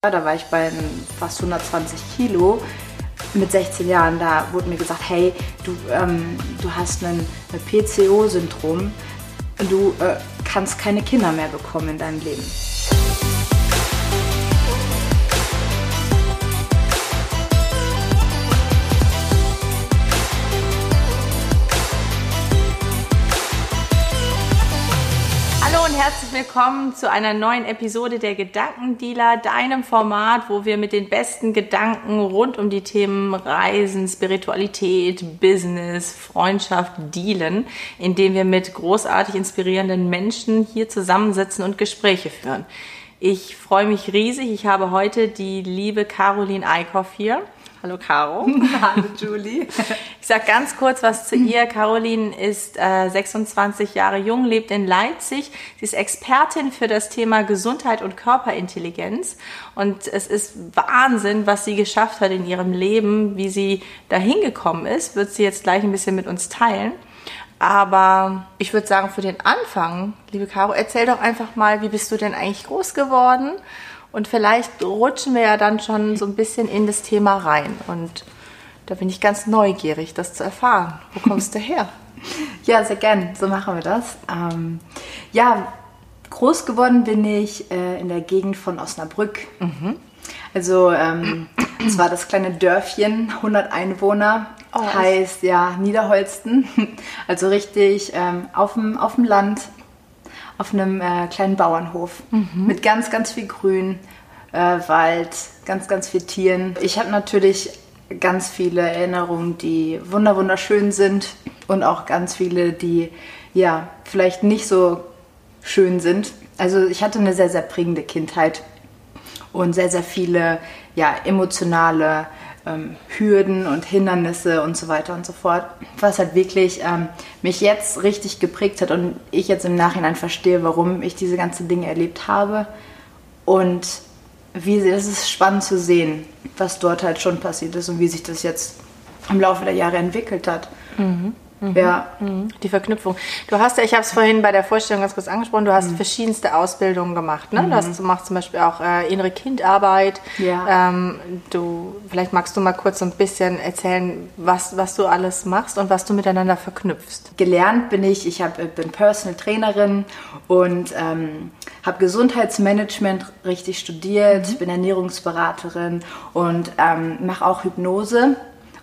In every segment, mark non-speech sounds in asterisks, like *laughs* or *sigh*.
Da war ich bei fast 120 Kilo. Mit 16 Jahren, da wurde mir gesagt, hey, du, ähm, du hast ein, PCO-Syndrom. Du äh, kannst keine Kinder mehr bekommen in deinem Leben. Herzlich willkommen zu einer neuen Episode der Gedankendealer, deinem Format, wo wir mit den besten Gedanken rund um die Themen Reisen, Spiritualität, Business, Freundschaft dealen, indem wir mit großartig inspirierenden Menschen hier zusammensitzen und Gespräche führen. Ich freue mich riesig. Ich habe heute die liebe Caroline Eickhoff hier. Hallo Caro. *laughs* Hallo Julie. Ich sage ganz kurz was zu ihr. Caroline ist äh, 26 Jahre jung, lebt in Leipzig. Sie ist Expertin für das Thema Gesundheit und Körperintelligenz. Und es ist Wahnsinn, was sie geschafft hat in ihrem Leben, wie sie dahin gekommen ist. Wird sie jetzt gleich ein bisschen mit uns teilen. Aber ich würde sagen, für den Anfang, liebe Caro, erzähl doch einfach mal, wie bist du denn eigentlich groß geworden? Und vielleicht rutschen wir ja dann schon so ein bisschen in das Thema rein. Und da bin ich ganz neugierig, das zu erfahren. Wo kommst du her? *laughs* Ja, sehr gern. So machen wir das. Ähm, ja, groß geworden bin ich äh, in der Gegend von Osnabrück. Mhm. Also, ähm, es war das kleine Dörfchen, 100 Einwohner, oh, heißt ja Niederholsten. *laughs* Also richtig ähm, auf dem Land auf einem äh, kleinen Bauernhof mhm. mit ganz, ganz viel Grün, äh, Wald, ganz, ganz viel Tieren. Ich habe natürlich ganz viele Erinnerungen, die wunder wunderschön sind und auch ganz viele, die ja vielleicht nicht so schön sind. Also ich hatte eine sehr, sehr prägende Kindheit und sehr, sehr viele ja, emotionale ähm, Hürden und Hindernisse und so weiter und so fort, was halt wirklich ähm, mich jetzt richtig geprägt hat und ich jetzt im Nachhinein verstehe, warum ich diese ganzen Dinge erlebt habe und wie es ist spannend zu sehen, was dort halt schon passiert ist und wie sich das jetzt im Laufe der Jahre entwickelt hat. Mhm. Mhm. Ja. Mhm. Die Verknüpfung. Du hast ja, ich habe es vorhin bei der Vorstellung ganz kurz angesprochen, du hast mhm. verschiedenste Ausbildungen gemacht. Ne? Du, hast, machst zum Beispiel auch äh, innere Kindarbeit. Ja. Ähm, du, vielleicht magst du mal kurz so ein bisschen erzählen, was, was du alles machst und was du miteinander verknüpfst. Gelernt bin ich, ich hab, bin Personal Trainerin und ähm, habe Gesundheitsmanagement richtig studiert, mhm. bin Ernährungsberaterin und ähm, mache auch Hypnose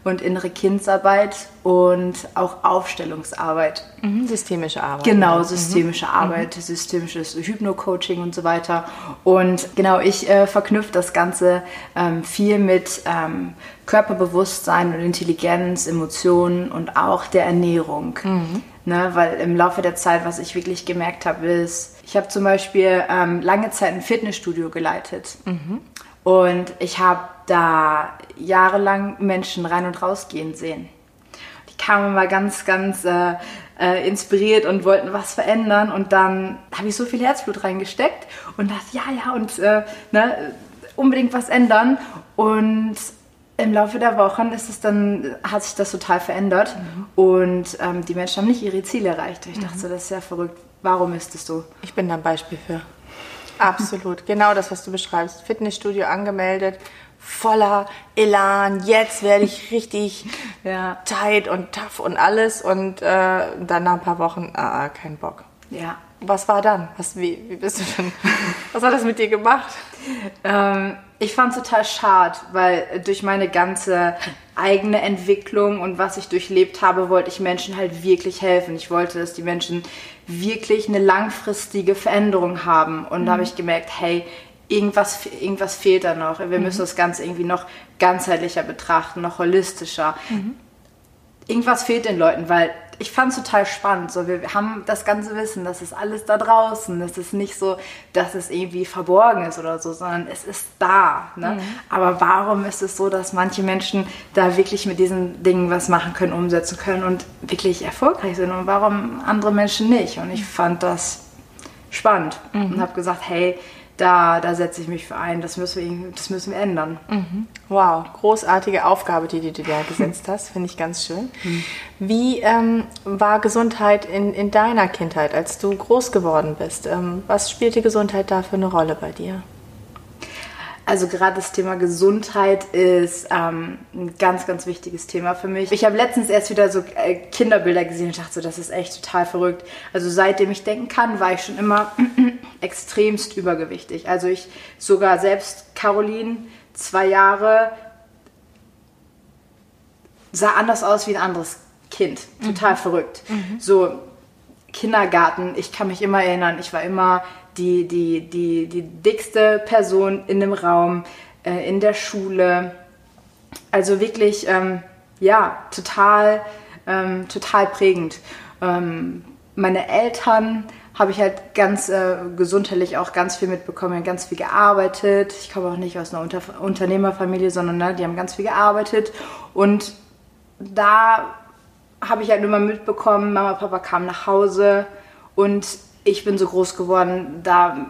und innere Kindsarbeit und auch Aufstellungsarbeit. Mhm, systemische Arbeit. Genau, systemische mhm. Arbeit, systemisches Hypno-Coaching und so weiter. Und genau, ich äh, verknüpfe das Ganze ähm, viel mit ähm, Körperbewusstsein und Intelligenz, Emotionen und auch der Ernährung. Mhm. Ne, weil im Laufe der Zeit, was ich wirklich gemerkt habe, ist, ich habe zum Beispiel ähm, lange Zeit ein Fitnessstudio geleitet. Mhm. Und ich habe da jahrelang Menschen rein und rausgehen sehen. Die kamen mal ganz, ganz äh, äh, inspiriert und wollten was verändern. Und dann habe ich so viel Herzblut reingesteckt und dachte, ja, ja, und äh, ne, unbedingt was ändern. Und im Laufe der Wochen ist es dann, hat sich das total verändert mhm. und ähm, die Menschen haben nicht ihre Ziele erreicht. Ich dachte, mhm. das ist ja verrückt. Warum ist das so? Ich bin da ein Beispiel für. Absolut, genau das, was du beschreibst. Fitnessstudio angemeldet, voller Elan, jetzt werde ich *laughs* richtig ja. tight und tough und alles und äh, dann nach ein paar Wochen, ah, ah, kein Bock. Ja. Was war dann? Was, wie, wie bist du denn? *laughs* Was hat das mit dir gemacht? Ähm, ich fand es total schade, weil durch meine ganze eigene Entwicklung und was ich durchlebt habe, wollte ich Menschen halt wirklich helfen. Ich wollte, dass die Menschen wirklich eine langfristige Veränderung haben. Und mhm. da habe ich gemerkt, hey, irgendwas, irgendwas fehlt da noch. Wir mhm. müssen das Ganze irgendwie noch ganzheitlicher betrachten, noch holistischer. Mhm. Irgendwas fehlt den Leuten, weil ich fand es total spannend. So, wir haben das ganze Wissen, das ist alles da draußen. Es ist nicht so, dass es irgendwie verborgen ist oder so, sondern es ist da. Ne? Mhm. Aber warum ist es so, dass manche Menschen da wirklich mit diesen Dingen was machen können, umsetzen können und wirklich erfolgreich sind und warum andere Menschen nicht? Und ich fand das spannend mhm. und habe gesagt, hey, da, da setze ich mich für ein, das müssen wir, das müssen wir ändern. Mhm. Wow, großartige Aufgabe, die, du da gesetzt hast, finde ich ganz schön. Mhm. Wie ähm, war Gesundheit in, in deiner Kindheit, als du groß geworden bist? Ähm, was spielte Gesundheit da für eine Rolle bei dir? Also gerade das Thema Gesundheit ist ähm, ein ganz, ganz wichtiges Thema für mich. Ich habe letztens erst wieder so äh, Kinderbilder gesehen und dachte so, das ist echt total verrückt. Also seitdem ich denken kann, war ich schon immer *clears throat* extremst übergewichtig. Also ich sogar selbst Caroline, zwei Jahre, sah anders aus wie ein anderes Kind. Total mhm. verrückt. Mhm. So Kindergarten, ich kann mich immer erinnern, ich war immer die, die, die, die dickste Person in dem Raum, äh, in der Schule. Also wirklich, ähm, ja, total, ähm, total prägend. Ähm, meine Eltern habe ich halt ganz äh, gesundheitlich auch ganz viel mitbekommen, ganz viel gearbeitet. Ich komme auch nicht aus einer Unter Unternehmerfamilie, sondern ne, die haben ganz viel gearbeitet. Und da habe ich halt immer mitbekommen, Mama, Papa kamen nach Hause und ich bin so groß geworden, da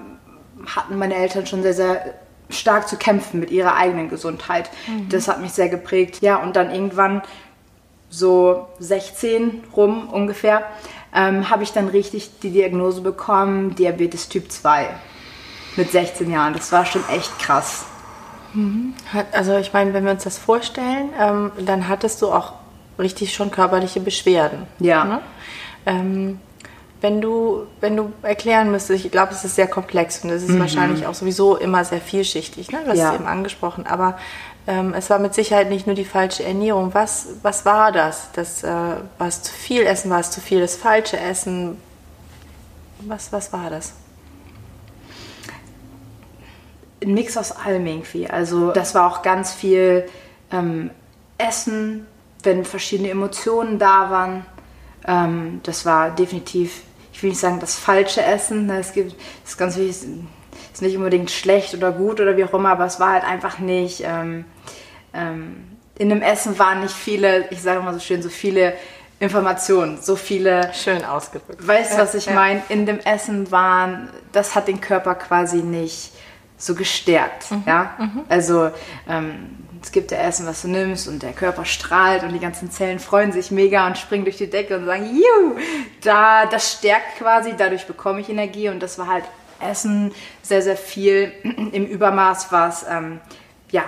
hatten meine Eltern schon sehr, sehr stark zu kämpfen mit ihrer eigenen Gesundheit. Mhm. Das hat mich sehr geprägt. Ja, und dann irgendwann so 16 rum ungefähr, ähm, habe ich dann richtig die Diagnose bekommen, Diabetes Typ 2 mit 16 Jahren. Das war schon echt krass. Mhm. Also ich meine, wenn wir uns das vorstellen, ähm, dann hattest du auch richtig schon körperliche Beschwerden. Ja. Ne? Ähm, wenn du, wenn du erklären müsstest, ich glaube, es ist sehr komplex und es ist mhm. wahrscheinlich auch sowieso immer sehr vielschichtig, ne? du hast ja. es eben angesprochen, aber ähm, es war mit Sicherheit nicht nur die falsche Ernährung. Was, was war das? das äh, war es zu viel Essen, war es zu viel das falsche Essen? Was, was war das? Ein Mix aus allem irgendwie. Also das war auch ganz viel ähm, Essen, wenn verschiedene Emotionen da waren. Ähm, das war definitiv ich will nicht sagen, das falsche Essen. Ne? Es gibt, es ist ganz wichtig, ist nicht unbedingt schlecht oder gut oder wie auch immer, aber es war halt einfach nicht. Ähm, ähm, in dem Essen waren nicht viele, ich sage mal so schön, so viele Informationen, so viele. Schön ausgedrückt. Weißt du, was ich ja. meine? In dem Essen waren, das hat den Körper quasi nicht so gestärkt. Mhm. Ja? Mhm. Also ähm, es gibt ja Essen, was du nimmst und der Körper strahlt und die ganzen Zellen freuen sich mega und springen durch die Decke und sagen, juhu, da, das stärkt quasi, dadurch bekomme ich Energie und das war halt Essen sehr, sehr viel *clears throat* im Übermaß, was, ähm, ja,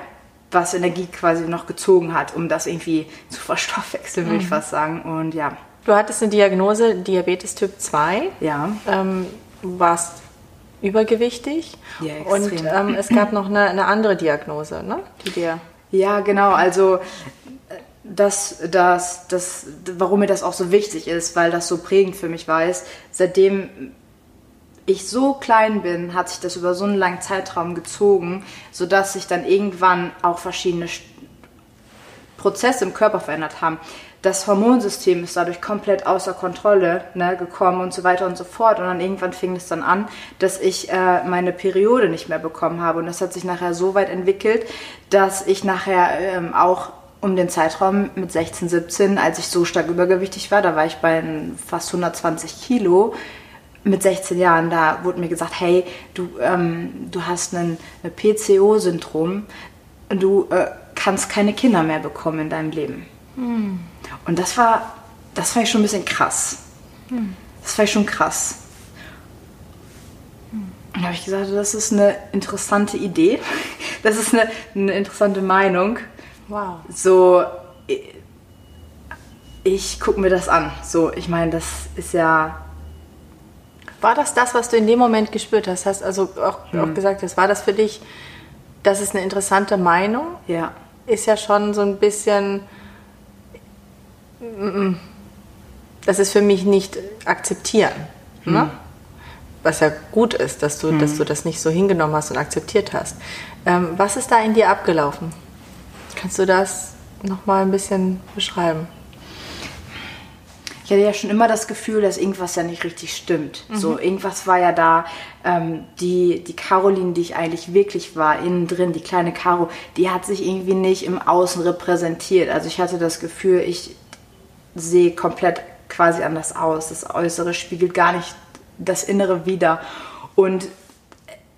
was Energie quasi noch gezogen hat, um das irgendwie zu *laughs* verstoffwechseln, würde mhm. ich fast sagen. Und ja. Du hattest eine Diagnose Diabetes Typ 2. Ja. Ähm, warst übergewichtig. Ja, extrem. Und ähm, es gab noch eine, eine andere Diagnose, ne? die dir ja, genau. Also das, das, das, warum mir das auch so wichtig ist, weil das so prägend für mich war, ist, seitdem ich so klein bin, hat sich das über so einen langen Zeitraum gezogen, sodass sich dann irgendwann auch verschiedene Prozesse im Körper verändert haben das Hormonsystem ist dadurch komplett außer Kontrolle ne, gekommen und so weiter und so fort. Und dann irgendwann fing es dann an, dass ich äh, meine Periode nicht mehr bekommen habe. Und das hat sich nachher so weit entwickelt, dass ich nachher ähm, auch um den Zeitraum mit 16, 17, als ich so stark übergewichtig war, da war ich bei fast 120 Kilo, mit 16 Jahren, da wurde mir gesagt, hey, du, ähm, du hast ein, PCO-Syndrom, du äh, kannst keine Kinder mehr bekommen in deinem Leben. Hm. Und das war, das fand ich schon ein bisschen krass. Hm. Das fand ich schon krass. Hm. Und da habe ich gesagt, das ist eine interessante Idee. *laughs* Das ist eine, eine interessante Meinung. Wow. So, ich, ich gucke mir das an. So, ich meine, das ist ja. War das das, was du in dem Moment gespürt hast? Hast also auch, hm. auch gesagt hast, war das für dich, das ist eine interessante Meinung? Ja. Ist ja schon so ein bisschen das ist für mich nicht akzeptieren. Hm. Ne? Was ja gut ist, dass du, hm. dass du das nicht so hingenommen hast und akzeptiert hast. Ähm, was ist da in dir abgelaufen? Kannst du das nochmal ein bisschen beschreiben? ich hatte ja schon immer das Gefühl, dass irgendwas ja nicht richtig stimmt. Mhm. So, irgendwas war ja da. Ähm, die, die Caroline, die ich eigentlich wirklich war, innen drin, die kleine Caro, die hat sich irgendwie nicht im Außen repräsentiert. Also ich hatte das Gefühl, ich, sehe komplett quasi anders aus. Das Äußere spiegelt gar nicht das Innere wider. Und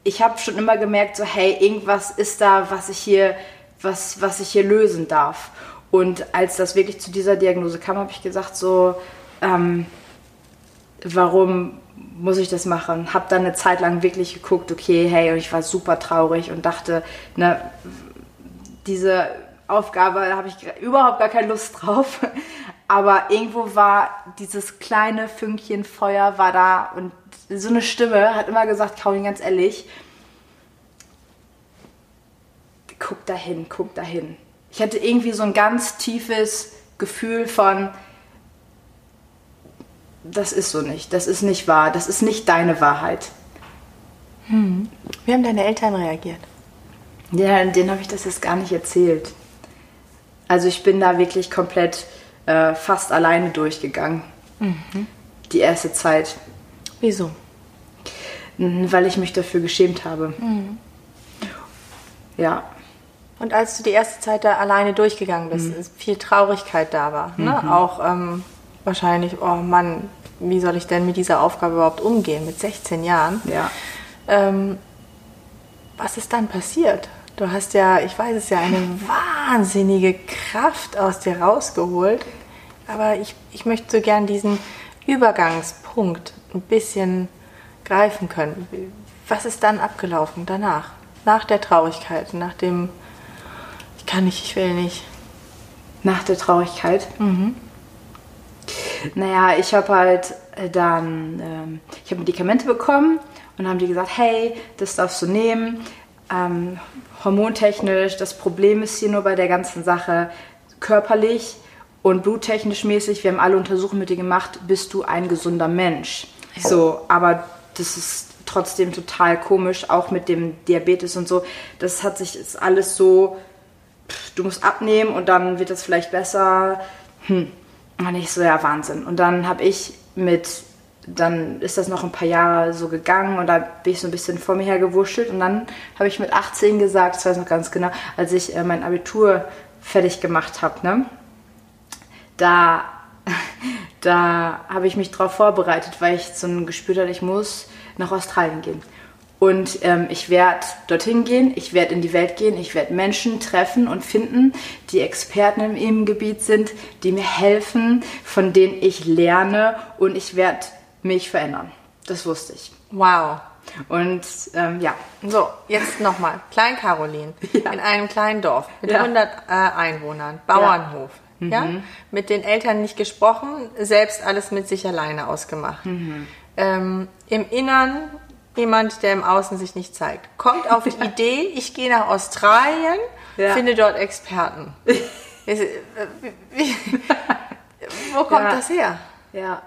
ich habe schon immer gemerkt, so hey, irgendwas ist da, was ich hier, was, was ich hier lösen darf. Und als das wirklich zu dieser Diagnose kam, habe ich gesagt, so, ähm, warum muss ich das machen? Hab dann eine Zeit lang wirklich geguckt, okay, hey, und ich war super traurig und dachte, ne, diese Aufgabe, habe ich überhaupt gar keine Lust drauf. Aber irgendwo war dieses kleine Fünkchen Feuer war da und so eine Stimme hat immer gesagt, Caroline, ganz ehrlich, guck dahin, guck dahin. Ich hatte irgendwie so ein ganz tiefes Gefühl von, das ist so nicht, das ist nicht wahr, das ist nicht deine Wahrheit. Hm. Wie haben deine Eltern reagiert? Ja, denen habe ich das jetzt gar nicht erzählt. Also ich bin da wirklich komplett äh, fast alleine durchgegangen. Mhm. Die erste Zeit. Wieso? Weil ich mich dafür geschämt habe. Mhm. Ja. Und als du die erste Zeit da alleine durchgegangen bist, mhm. viel Traurigkeit da war. Ne? Mhm. Auch ähm, wahrscheinlich, oh Mann, wie soll ich denn mit dieser Aufgabe überhaupt umgehen mit 16 Jahren? Ja. Ähm, was ist dann passiert? Du hast ja, ich weiß es ja, eine wahnsinnige Kraft aus dir rausgeholt. Aber ich, ich möchte so gern diesen Übergangspunkt ein bisschen greifen können. Was ist dann abgelaufen danach? Nach der Traurigkeit, nach dem Ich kann nicht, ich will nicht. Nach der Traurigkeit? Mhm. Naja, ich habe halt äh, dann, ähm, ich habe Medikamente bekommen und haben die gesagt, hey, das darfst du nehmen. Ähm, hormontechnisch, das Problem ist hier nur bei der ganzen Sache körperlich und bluttechnisch mäßig, wir haben alle Untersuchungen mit dir gemacht, bist du ein gesunder Mensch. So, aber das ist trotzdem total komisch, auch mit dem Diabetes und so. Das hat sich ist alles so, du musst abnehmen und dann wird es vielleicht besser. Hm. Und ich so, ja, Wahnsinn. Und dann habe ich mit, dann ist das noch ein paar Jahre so gegangen und da bin ich so ein bisschen vor mir her gewurschtelt. Und dann habe ich mit 18 gesagt, das weiß ich noch ganz genau, als ich äh, mein Abitur fertig gemacht habe, ne? Da, *laughs* da habe ich mich darauf vorbereitet, weil ich so ein Gespür hatte, ich muss nach Australien gehen. Und ähm, ich werde dorthin gehen, ich werde in die Welt gehen, ich werde Menschen treffen und finden, die Experten in ihrem Gebiet sind, die mir helfen, von denen ich lerne und ich werde mich verändern. Das wusste ich. Wow. Und ähm, ja. So, jetzt nochmal. Klein Caroline *laughs* ja. in einem kleinen Dorf mit ja. 100 äh, Einwohnern, Bauernhof. Ja. Ja. Mhm. Mit den Eltern nicht gesprochen, selbst alles mit sich alleine ausgemacht. Mhm. Ähm, Im Innern jemand, der im Außen sich nicht zeigt. Kommt auf die *laughs* Idee, ich gehe nach Australien, ja. finde dort Experten. *laughs* *laughs* Wo kommt ja. das her? Ja.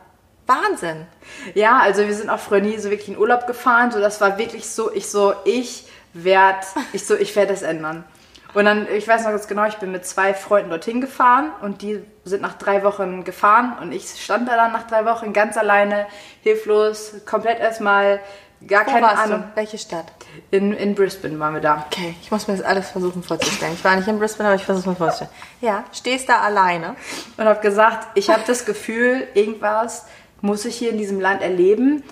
Wahnsinn. Ja, also wir sind auch früher nie so wirklich in Urlaub gefahren. So, das war wirklich so, ich so, ich werde, ich so, ich werde das ändern. Und dann, ich weiß noch ganz genau, ich bin mit zwei Freunden dorthin gefahren und die sind nach drei Wochen gefahren und ich stand da dann nach drei Wochen ganz alleine, hilflos, komplett erstmal Gar Wo keine Ahnung. Du? Welche Stadt? In, in Brisbane waren wir da. Okay, ich muss mir das alles versuchen vorzustellen. Ich war nicht in Brisbane, aber ich versuche es mir vorzustellen. Ja, stehst da alleine. Und habe gesagt, ich habe das Gefühl, irgendwas muss ich hier in diesem Land erleben,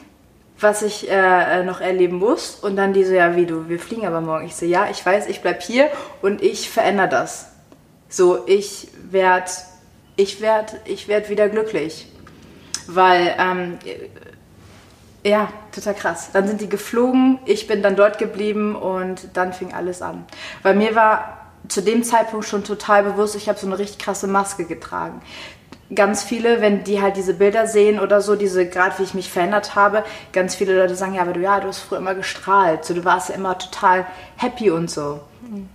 was ich äh, noch erleben muss. Und dann die so, ja, wie du, wir fliegen aber morgen. Ich so, ja, ich weiß, ich bleib hier und ich verändere das. So, ich werde ich werd, ich werd wieder glücklich. Weil ähm, ja, total krass. Dann sind die geflogen, ich bin dann dort geblieben und dann fing alles an. Weil mir war zu dem Zeitpunkt schon total bewusst, ich habe so eine richtig krasse Maske getragen. Ganz viele, wenn die halt diese Bilder sehen oder so, diese, gerade wie ich mich verändert habe, ganz viele Leute sagen, ja, aber du, ja, du hast früher immer gestrahlt, so, du warst ja immer total happy und so. Mhm.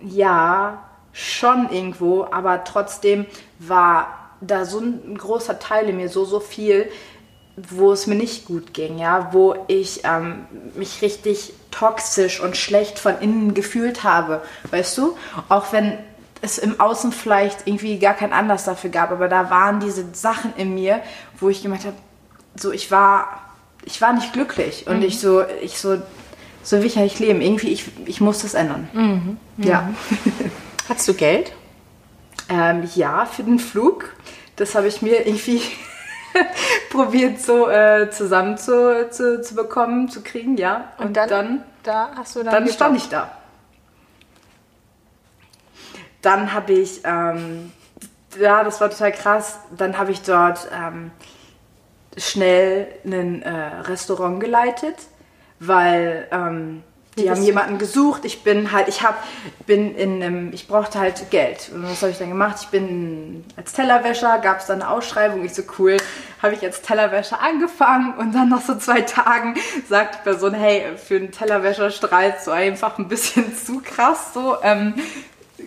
Ja, schon irgendwo, aber trotzdem war da so ein großer Teil in mir, so, so viel, wo es mir nicht gut ging, ja, wo ich ähm, mich richtig toxisch und schlecht von innen gefühlt habe, weißt du? Auch wenn es im Außen vielleicht irgendwie gar keinen Anlass dafür gab, aber da waren diese Sachen in mir, wo ich gemerkt habe, so ich war, ich war nicht glücklich und mhm. ich so, ich so, so will ich ja nicht leben. Irgendwie, ich, ich muss das ändern. Mhm. Mhm. Ja. *laughs* Hattest du Geld? Ähm, ja, für den Flug. Das habe ich mir irgendwie *laughs* probiert so äh, zusammen zu, zu, zu, bekommen, zu kriegen, ja. Und, Und dann, dann, da hast du dann, dann stand ich da. Dann habe ich, ähm, ja, das war total krass. Dann habe ich dort ähm, schnell ein äh, Restaurant geleitet, weil ähm, die haben jemanden gesucht. Ich bin halt, ich habe, bin in einem, ich brauchte halt Geld. Und was habe ich dann gemacht? Ich bin als Tellerwäscher, gab es dann eine Ausschreibung. Ich so cool, habe ich als Tellerwäscher angefangen und dann nach so zwei Tagen sagt die Person, hey, für einen Tellerwäscher strahlst du einfach ein bisschen *laughs* zu krass. So, ähm,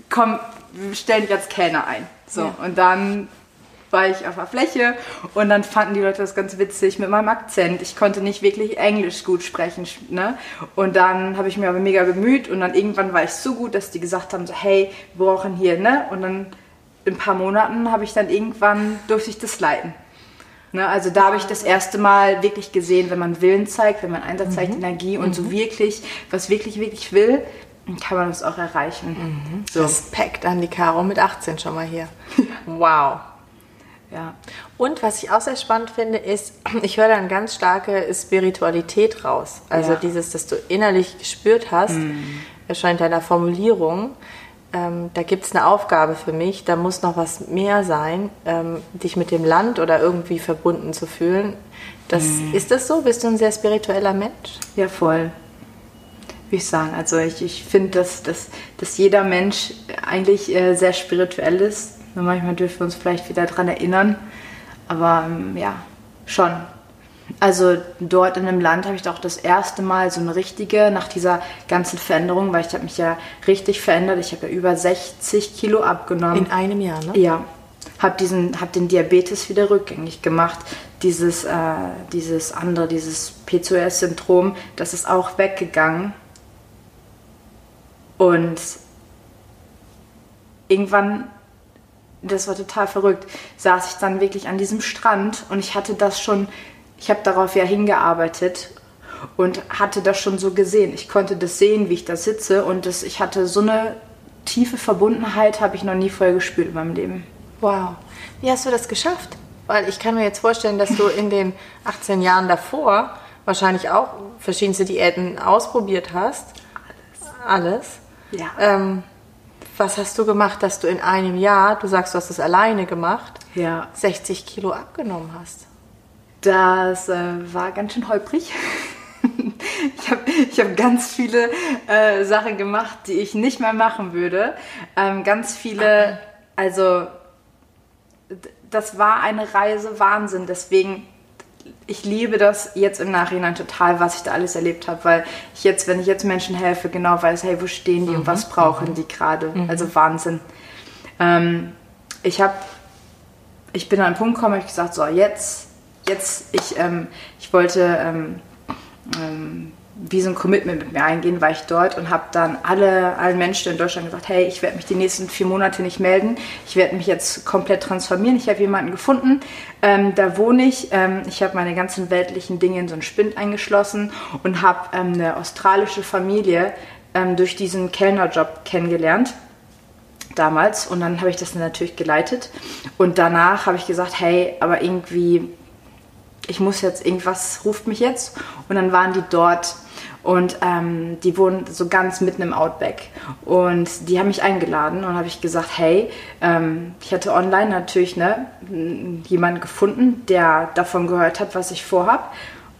komm, wir stellen dich als Kellner ein. So ja. und dann war ich auf der Fläche und dann fanden die Leute das ganz witzig mit meinem Akzent. Ich konnte nicht wirklich Englisch gut sprechen. Ne? Und dann habe ich mir aber mega bemüht und dann irgendwann war ich so gut, dass die gesagt haben, so, hey, wir brauchen hier, ne? Und dann in ein paar Monaten habe ich dann irgendwann, durfte ich das leiten. Ne? Also da habe ich das erste Mal wirklich gesehen, wenn man Willen zeigt, wenn man Einsatz zeigt, mhm. Energie und mhm. so wirklich, was wirklich, wirklich will, kann man das auch erreichen. Mhm. So. Respekt an die Caro mit 18 schon mal hier. *laughs* wow. Ja. Und was ich auch sehr spannend finde, ist, ich höre da eine ganz starke Spiritualität raus. Also ja. dieses, dass du innerlich gespürt hast, mhm. erscheint deiner Formulierung, ähm, da gibt es eine Aufgabe für mich, da muss noch was mehr sein, ähm, dich mit dem Land oder irgendwie verbunden zu fühlen. Das, mhm. Ist das so? Bist du ein sehr spiritueller Mensch? Ja, voll. Wie ich sagen. Also ich, ich finde, dass, dass, dass jeder Mensch eigentlich äh, sehr spirituell ist nur manchmal dürfen wir uns vielleicht wieder daran erinnern. Aber ähm, ja, schon. Also dort in dem Land habe ich doch das erste Mal so eine richtige, nach dieser ganzen Veränderung, weil ich habe mich ja richtig verändert. Ich habe ja über 60 Kilo abgenommen. In einem Jahr, ne? Ja. Habe hab den Diabetes wieder rückgängig gemacht. Dieses, äh, dieses andere, dieses PCOS-Syndrom, das ist auch weggegangen. Und irgendwann das war total verrückt, saß ich dann wirklich an diesem Strand und ich hatte das schon, ich habe darauf ja hingearbeitet und hatte das schon so gesehen. Ich konnte das sehen, wie ich da sitze und das, ich hatte so eine tiefe Verbundenheit, habe ich noch nie vorher gespürt in meinem Leben. Wow. Wie hast du das geschafft? Weil ich kann mir jetzt vorstellen, dass du in den 18 Jahren davor wahrscheinlich auch verschiedenste Diäten ausprobiert hast. Alles. Alles. Ja. Ähm, was hast du gemacht, dass du in einem Jahr, du sagst, du hast es alleine gemacht, ja. 60 Kilo abgenommen hast? Das äh, war ganz schön holprig. *laughs* ich habe ich hab ganz viele äh, Sachen gemacht, die ich nicht mehr machen würde. Ähm, ganz viele, also das war eine Reise Wahnsinn. Deswegen ich liebe das jetzt im Nachhinein total, was ich da alles erlebt habe, weil ich jetzt, wenn ich jetzt Menschen helfe, genau weiß, hey, wo stehen die mhm. und was brauchen mhm. die gerade? Mhm. Also Wahnsinn. Ähm, ich habe, ich bin an einen Punkt gekommen, ich gesagt, so jetzt, jetzt, ich, ähm, ich wollte ähm, ähm wie so ein Commitment mit mir eingehen, war ich dort und habe dann alle, allen Menschen in Deutschland gesagt, hey, ich werde mich die nächsten vier Monate nicht melden, ich werde mich jetzt komplett transformieren, ich habe jemanden gefunden, ähm, da wohne ich, ähm, ich habe meine ganzen weltlichen Dinge in so einen Spind eingeschlossen und habe ähm, eine australische Familie ähm, durch diesen Kellnerjob kennengelernt damals. Und dann habe ich das natürlich geleitet. Und danach habe ich gesagt, hey, aber irgendwie ich muss jetzt, irgendwas ruft mich jetzt. Und dann waren die dort und ähm, die wohnen so ganz mitten im Outback. Und die haben mich eingeladen und habe ich gesagt, hey, ähm, ich hatte online natürlich ne, jemanden gefunden, der davon gehört hat, was ich vorhab.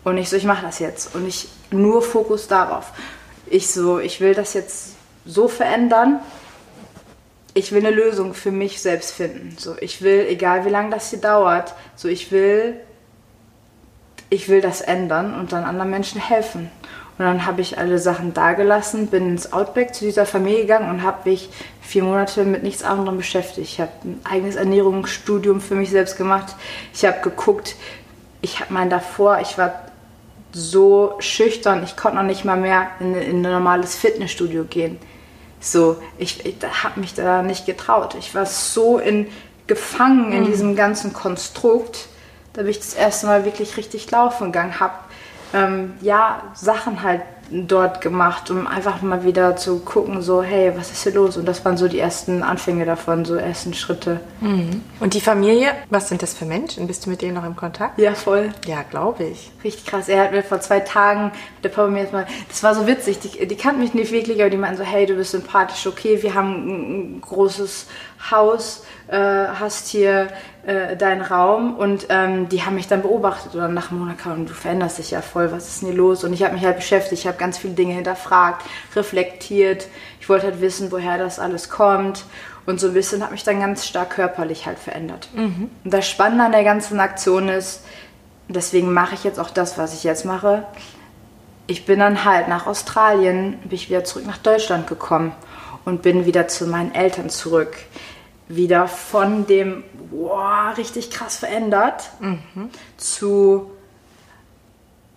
Und ich so, ich mache das jetzt. Und ich nur Fokus darauf. Ich so, ich will das jetzt so verändern. Ich will eine Lösung für mich selbst finden. So, ich will, egal wie lange das hier dauert, so ich will, ich will das ändern und dann anderen Menschen helfen. Und dann habe ich alle Sachen dagelassen, bin ins Outback zu dieser Familie gegangen und habe mich vier Monate mit nichts anderem beschäftigt. Ich habe ein eigenes Ernährungsstudium für mich selbst gemacht. Ich habe geguckt, ich habe mein davor, ich war so schüchtern, ich konnte noch nicht mal mehr in, in ein normales Fitnessstudio gehen. So, ich, ich habe mich da nicht getraut. Ich war so in, gefangen in mhm. diesem ganzen Konstrukt, da bin ich das erste Mal wirklich richtig laufen gegangen, habe ähm, ja, Sachen halt dort gemacht, um einfach mal wieder zu gucken, so, hey, was ist hier los? Und das waren so die ersten Anfänge davon, so ersten Schritte. Mhm. Und die Familie, was sind das für Menschen? Bist du mit denen noch im Kontakt? Ja, voll. Ja, glaube ich. Richtig krass. Er hat mir vor zwei Tagen, der Papa mir jetzt mal, das war so witzig, die, die kannten mich nicht wirklich, aber die meinten so, hey, du bist sympathisch, okay, wir haben ein großes Haus, äh, hast hier äh, deinen Raum und ähm, die haben mich dann beobachtet oder nach Monika und du veränderst dich ja voll, was ist denn hier los? Und ich habe mich halt beschäftigt, ich habe ganz viele Dinge hinterfragt, reflektiert, ich wollte halt wissen, woher das alles kommt und so ein bisschen hat mich dann ganz stark körperlich halt verändert. Mhm. Und das Spannende an der ganzen Aktion ist, deswegen mache ich jetzt auch das, was ich jetzt mache, ich bin dann halt nach Australien, bin ich wieder zurück nach Deutschland gekommen und bin wieder zu meinen Eltern zurück wieder von dem, wow, richtig krass verändert, mhm. zu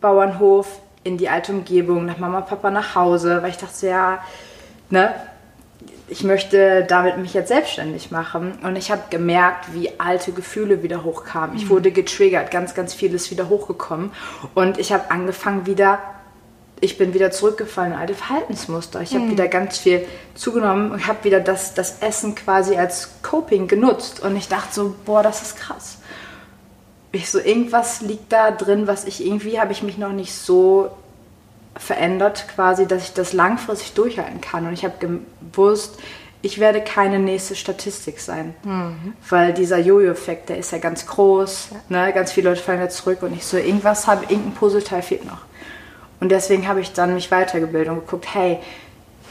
Bauernhof in die alte Umgebung, nach Mama, Papa nach Hause, weil ich dachte, ja, ne, ich möchte damit mich jetzt selbstständig machen. Und ich habe gemerkt, wie alte Gefühle wieder hochkamen. Ich mhm. wurde getriggert, ganz, ganz vieles wieder hochgekommen. Und ich habe angefangen, wieder ich bin wieder zurückgefallen in alte Verhaltensmuster. Ich habe mhm. wieder ganz viel zugenommen und habe wieder das, das Essen quasi als Coping genutzt. Und ich dachte so, boah, das ist krass. Ich so, irgendwas liegt da drin, was ich irgendwie, habe ich mich noch nicht so verändert quasi, dass ich das langfristig durchhalten kann. Und ich habe gewusst, ich werde keine nächste Statistik sein. Mhm. Weil dieser Jojo-Effekt, der ist ja ganz groß. Ja. Ne? Ganz viele Leute fallen da zurück und ich so, irgendwas habe, irgendein Puzzleteil fehlt noch. Und deswegen habe ich dann mich weitergebildet und geguckt, hey,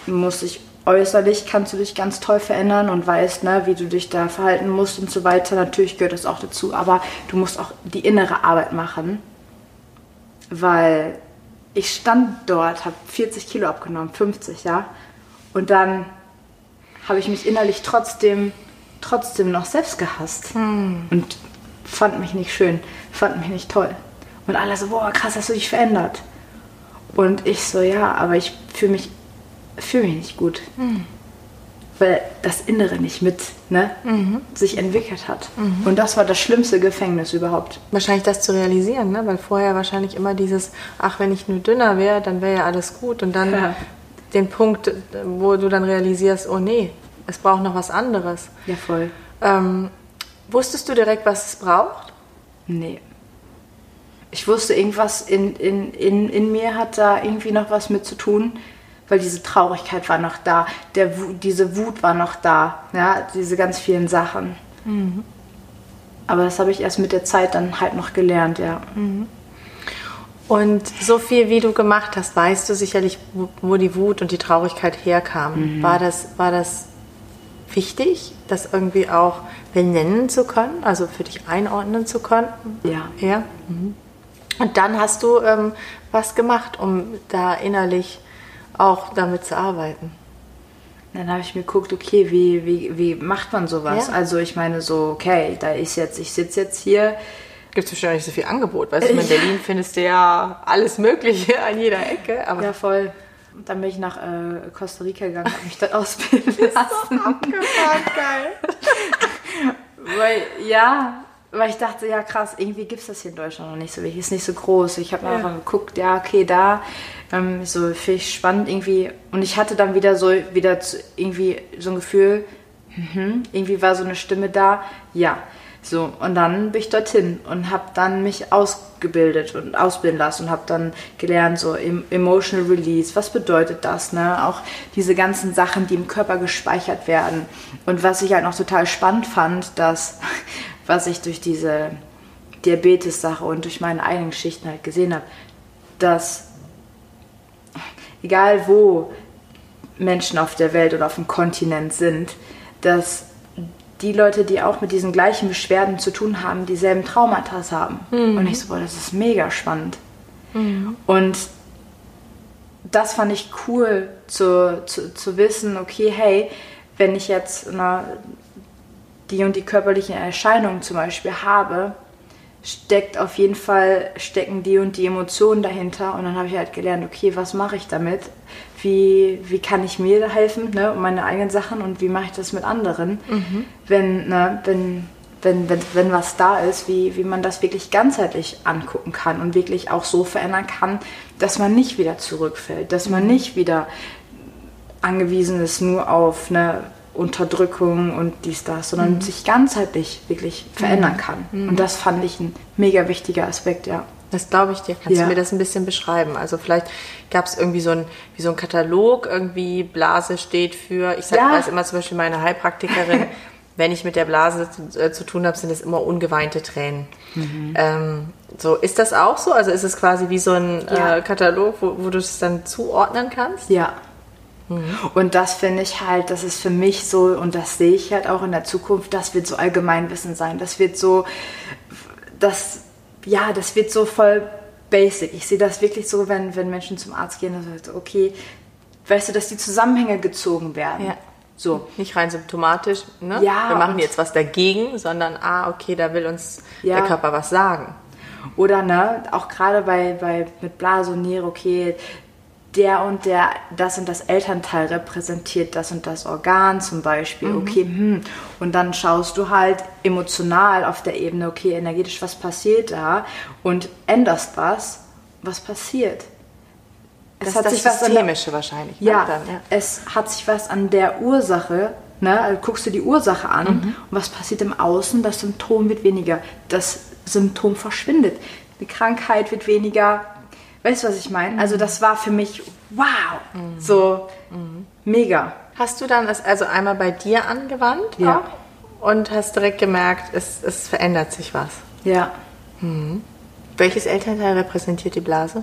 muss ich äußerlich kannst du dich ganz toll verändern und weißt, ne, wie du dich da verhalten musst und so weiter. Natürlich gehört das auch dazu, aber du musst auch die innere Arbeit machen, weil ich stand dort, habe 40 Kilo abgenommen, 50, ja, und dann habe ich mich innerlich trotzdem, trotzdem noch selbst gehasst hm. und fand mich nicht schön, fand mich nicht toll. Und alle so, boah, krass, hast du dich verändert. Und ich so, ja, aber ich fühle mich, fühl mich nicht gut. Mhm. Weil das Innere nicht mit ne, mhm. sich entwickelt hat. Mhm. Und das war das schlimmste Gefängnis überhaupt. Wahrscheinlich das zu realisieren, ne? weil vorher wahrscheinlich immer dieses, ach, wenn ich nur dünner wäre, dann wäre ja alles gut. Und dann ja. den Punkt, wo du dann realisierst, oh nee, es braucht noch was anderes. Ja, voll. Ähm, wusstest du direkt, was es braucht? Nee ich wusste, irgendwas in, in, in, in mir hat da irgendwie noch was mit zu tun, weil diese Traurigkeit war noch da, der, diese Wut war noch da, ja, diese ganz vielen Sachen. Mhm. Aber das habe ich erst mit der Zeit dann halt noch gelernt, ja. Mhm. Und so viel, wie du gemacht hast, weißt du sicherlich, wo die Wut und die Traurigkeit herkamen. Mhm. War, das, war das wichtig, das irgendwie auch benennen zu können, also für dich einordnen zu können? Ja. Ja. Mhm. Und dann hast du ähm, was gemacht, um da innerlich auch damit zu arbeiten. Dann habe ich mir geguckt, okay, wie, wie, wie macht man sowas? Ja. Also ich meine so, okay, da ist jetzt, ich sitze jetzt hier. Gibt es wahrscheinlich so viel Angebot, weißt du, in *laughs* Berlin findest du ja alles Mögliche *laughs* an jeder Ecke. Aber ja, voll. Und dann bin ich nach äh, Costa Rica gegangen, habe mich dort *laughs* ausbilden lassen. So abgefahren, geil. Weil, ja, weil ich dachte, ja krass, irgendwie gibt es das hier in Deutschland noch nicht so wirklich, ist nicht so groß. Ich habe ja. einfach geguckt, ja, okay, da, ähm, so finde ich spannend irgendwie. Und ich hatte dann wieder so, wieder zu, irgendwie so ein Gefühl, mhm, irgendwie war so eine Stimme da, ja. So, und dann bin ich dorthin und habe dann mich ausgebildet und ausbilden lassen und habe dann gelernt, so Emotional Release, was bedeutet das, ne? Auch diese ganzen Sachen, die im Körper gespeichert werden. Und was ich halt noch total spannend fand, dass was ich durch diese Diabetes-Sache und durch meine eigenen Geschichten halt gesehen habe, dass egal wo Menschen auf der Welt oder auf dem Kontinent sind, dass die Leute, die auch mit diesen gleichen Beschwerden zu tun haben, dieselben Traumata haben. Mhm. Und ich so, boah, das ist mega spannend. Mhm. Und das fand ich cool zu, zu, zu wissen, okay, hey, wenn ich jetzt na, die und die körperlichen Erscheinungen zum Beispiel habe, steckt auf jeden Fall, stecken die und die Emotionen dahinter. Und dann habe ich halt gelernt, okay, was mache ich damit? Wie, wie kann ich mir helfen ne, um meine eigenen Sachen und wie mache ich das mit anderen? Mhm. Wenn, ne, wenn, wenn, wenn, wenn was da ist, wie, wie man das wirklich ganzheitlich angucken kann und wirklich auch so verändern kann, dass man nicht wieder zurückfällt, dass man nicht wieder angewiesen ist nur auf eine Unterdrückung und dies, das, sondern mhm. sich ganzheitlich wirklich verändern mhm. kann. Mhm. Und das fand ich ein mega wichtiger Aspekt, ja. Das glaube ich dir. Kannst ja. du mir das ein bisschen beschreiben? Also vielleicht gab es irgendwie so ein, wie so ein Katalog, irgendwie Blase steht für, ich sage ja. immer zum Beispiel meine Heilpraktikerin, *laughs* wenn ich mit der Blase zu, äh, zu tun habe, sind es immer ungeweinte Tränen. Mhm. Ähm, so, ist das auch so? Also ist es quasi wie so ein ja. äh, Katalog, wo, wo du es dann zuordnen kannst? Ja, Mhm. Und das finde ich halt, das ist für mich so, und das sehe ich halt auch in der Zukunft, das wird so Allgemeinwissen sein. Das wird so, das, ja, das wird so voll basic. Ich sehe das wirklich so, wenn, wenn Menschen zum Arzt gehen, also okay, weißt du, dass die Zusammenhänge gezogen werden. Ja. So. Nicht rein symptomatisch, ne? Ja, Wir machen jetzt was dagegen, sondern, ah, okay, da will uns ja. der Körper was sagen. Oder ne, auch gerade bei, bei mit Blase und Niere, okay, der und der, das und das Elternteil repräsentiert das und das Organ zum Beispiel. Mhm. Okay, hm. Und dann schaust du halt emotional auf der Ebene, okay, energetisch, was passiert da? Und änderst was, was passiert? Es das hat ist das sich Systemische was wahrscheinlich. Ne? Ja, dann, ja, es hat sich was an der Ursache, ne? Also guckst du die Ursache an mhm. und was passiert im Außen? Das Symptom wird weniger, das Symptom verschwindet. Die Krankheit wird weniger, Weißt du, was ich meine? Also das war für mich wow, mhm. so mhm. mega. Hast du dann das also einmal bei dir angewandt ja. und hast direkt gemerkt, es, es verändert sich was? Ja. Mhm. Welches Elternteil repräsentiert die Blase?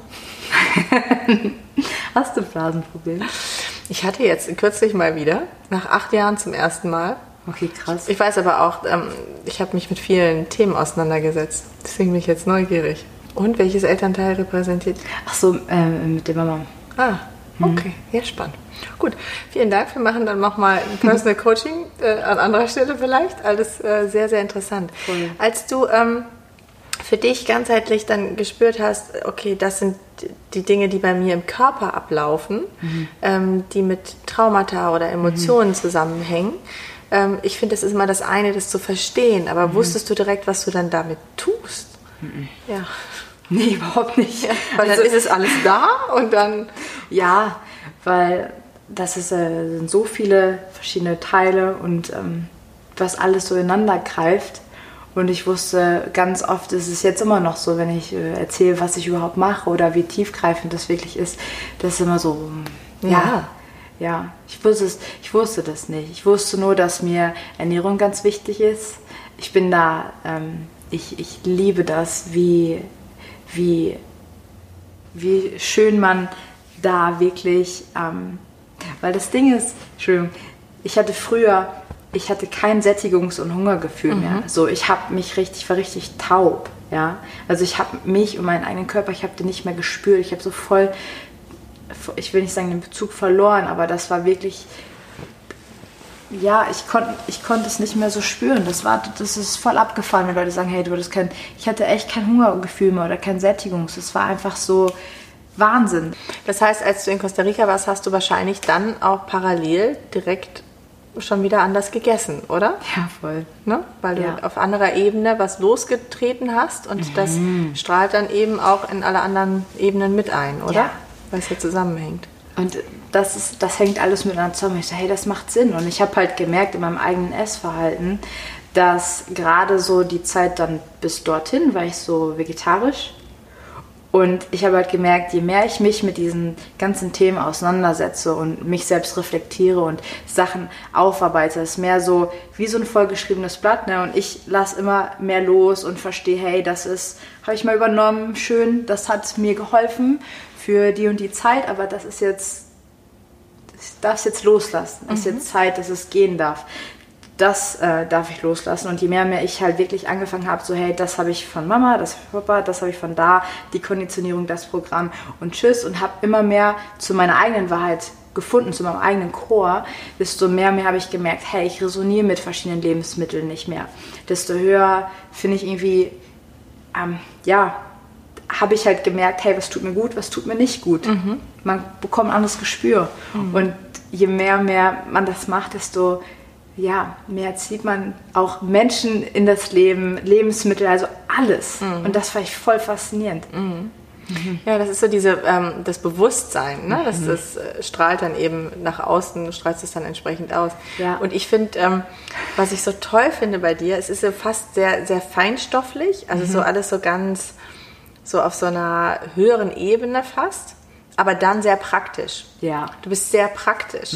*laughs* Hast du Blasenprobleme? Ich hatte jetzt kürzlich mal wieder, nach acht Jahren zum ersten Mal. Okay, krass. Ich weiß aber auch, ähm, ich habe mich mit vielen Themen auseinandergesetzt. Deswegen bin ich jetzt neugierig. Und welches Elternteil repräsentiert? Ach so, äh, mit der Mama. Ah, mhm. okay, mhm. ja spannend. Gut, vielen Dank. Wir machen dann nochmal ein Personal Coaching äh, an anderer Stelle vielleicht. Alles äh, sehr, sehr interessant. Cool. Als du ähm, für dich ganzheitlich dann gespürt hast, okay, das sind die Dinge, die bei mir im Körper ablaufen, mhm. ähm, die mit Traumata oder Emotionen mhm. zusammenhängen. Ähm, ich finde, es ist immer das eine, das zu verstehen, aber mhm. wusstest du direkt, was du dann damit tust? Mhm. Ja. Nee, überhaupt nicht. weil also, dann ist es alles da und dann. Ja, weil das ist, äh, sind so viele verschiedene Teile und ähm, was alles so ineinander greift. Und ich wusste, ganz oft ist es jetzt immer noch so, wenn ich äh, erzähle, was ich überhaupt mache oder wie tiefgreifend das wirklich ist, das ist immer so, ja, ja, ja. Ich, wusste es, ich wusste das nicht. Ich wusste nur, dass mir Ernährung ganz wichtig ist. Ich bin da, ähm, ich, ich liebe das, wie wie, wie schön man da wirklich, ähm, weil das Ding ist, Entschuldigung, ich hatte früher, ich hatte kein Sättigungs- und Hungergefühl mhm. mehr. So, ich habe mich richtig, war richtig taub, ja. Also ich habe mich und meinen eigenen Körper, ich habe den nicht mehr gespürt. Ich habe so voll, ich will nicht sagen den Bezug verloren, aber das war wirklich ja, ich konnte ich konnt es nicht mehr so spüren. Das, war, das ist voll abgefahren, wenn Leute sagen, hey, du hattest kein, ich hatte echt kein Hungergefühl mehr oder kein Sättigungs. Es war einfach so Wahnsinn. Das heißt, als du in Costa Rica warst, hast du wahrscheinlich dann auch parallel direkt schon wieder anders gegessen, oder? Ja, voll. Ne? Weil du ja. auf anderer Ebene was losgetreten hast und mhm. das strahlt dann eben auch in alle anderen Ebenen mit ein, oder? Ja. Weil es ja zusammenhängt. Und das, ist, das hängt alles miteinander zusammen. Ich so, hey, das macht Sinn. Und ich habe halt gemerkt in meinem eigenen Essverhalten, dass gerade so die Zeit dann bis dorthin war ich so vegetarisch. Und ich habe halt gemerkt, je mehr ich mich mit diesen ganzen Themen auseinandersetze und mich selbst reflektiere und Sachen aufarbeite, ist mehr so wie so ein vollgeschriebenes Blatt. Ne? Und ich lasse immer mehr los und verstehe, hey, das ist, habe ich mal übernommen, schön, das hat mir geholfen für die und die Zeit, aber das ist jetzt, ich darf es jetzt loslassen. Es mhm. ist jetzt Zeit, dass es gehen darf. Das äh, darf ich loslassen. Und je mehr, mehr ich halt wirklich angefangen habe, so hey, das habe ich von Mama, das von Papa, das habe ich von da, die Konditionierung, das Programm und tschüss und habe immer mehr zu meiner eigenen Wahrheit gefunden, zu meinem eigenen Chor, desto mehr mehr habe ich gemerkt, hey, ich resoniere mit verschiedenen Lebensmitteln nicht mehr. Desto höher finde ich irgendwie, ähm, ja, habe ich halt gemerkt, hey, was tut mir gut, was tut mir nicht gut. Mhm. Man bekommt ein anderes Gespür. Mhm. Und je mehr, mehr man das macht, desto ja, mehr zieht man auch Menschen in das Leben, Lebensmittel, also alles. Mhm. Und das war ich voll faszinierend. Mhm. Ja, das ist so diese, ähm, das Bewusstsein, ne? das, das äh, strahlt dann eben nach außen, strahlt es dann entsprechend aus. Ja. Und ich finde, ähm, was ich so toll finde bei dir, es ist ja fast sehr, sehr feinstofflich, also so alles so ganz, so auf so einer höheren Ebene fast aber dann sehr praktisch. Ja. Du bist sehr praktisch.